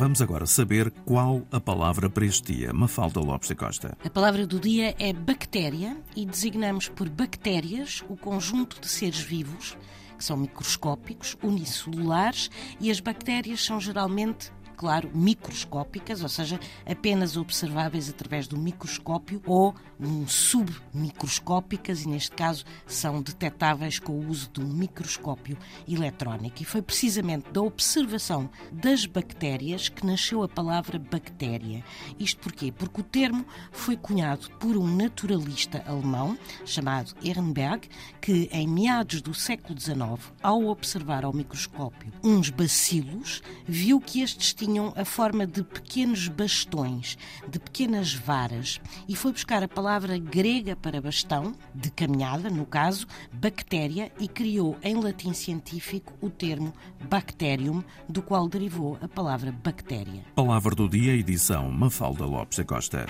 Vamos agora saber qual a palavra para este dia. Mafalda Lopes da Costa. A palavra do dia é bactéria e designamos por bactérias o conjunto de seres vivos que são microscópicos, unicelulares e as bactérias são geralmente claro, microscópicas, ou seja, apenas observáveis através do microscópio ou um submicroscópicas, e neste caso são detectáveis com o uso de um microscópio eletrónico. E foi precisamente da observação das bactérias que nasceu a palavra bactéria. Isto porquê? Porque o termo foi cunhado por um naturalista alemão chamado Ehrenberg, que em meados do século XIX, ao observar ao microscópio uns bacilos, viu que estes tinham tinham a forma de pequenos bastões, de pequenas varas, e foi buscar a palavra grega para bastão, de caminhada, no caso, bactéria, e criou em latim científico o termo bacterium, do qual derivou a palavra bactéria. Palavra do dia, edição Mafalda Lopes da Costa.